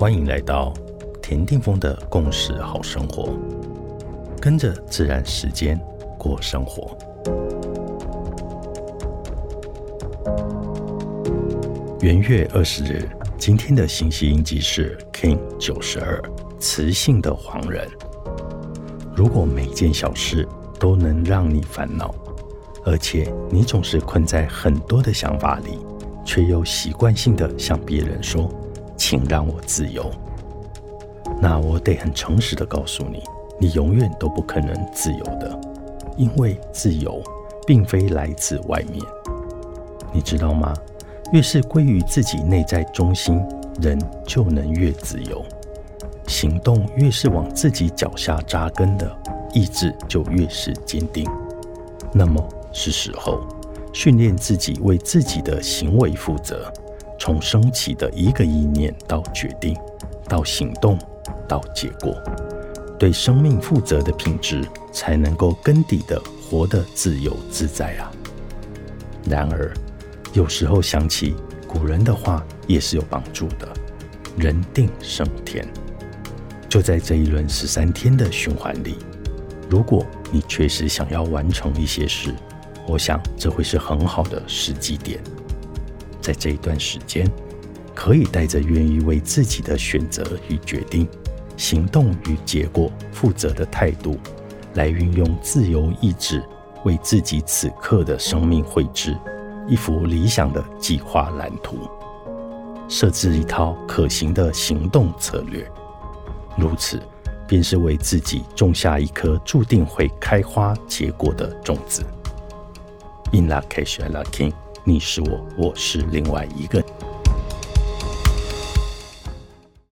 欢迎来到田定峰的共识好生活，跟着自然时间过生活。元月二十日，今天的信息印记是 King 九十二，磁性的黄人。如果每件小事都能让你烦恼，而且你总是困在很多的想法里，却又习惯性的向别人说：“请让我自由。”那我得很诚实的告诉你，你永远都不可能自由的，因为自由并非来自外面。你知道吗？越是归于自己内在中心，人就能越自由。行动越是往自己脚下扎根的，意志就越是坚定。那么是时候训练自己为自己的行为负责，从升起的一个意念到决定，到行动，到结果，对生命负责的品质，才能够根底的活得自由自在啊。然而。有时候想起古人的话也是有帮助的，人定胜天。就在这一轮十三天的循环里，如果你确实想要完成一些事，我想这会是很好的时机点。在这一段时间，可以带着愿意为自己的选择与决定、行动与结果负责的态度，来运用自由意志，为自己此刻的生命绘制。一幅理想的计划蓝图，设置一套可行的行动策略，如此便是为自己种下一颗注定会开花结果的种子。In la case, la king，你是我，我是另外一个。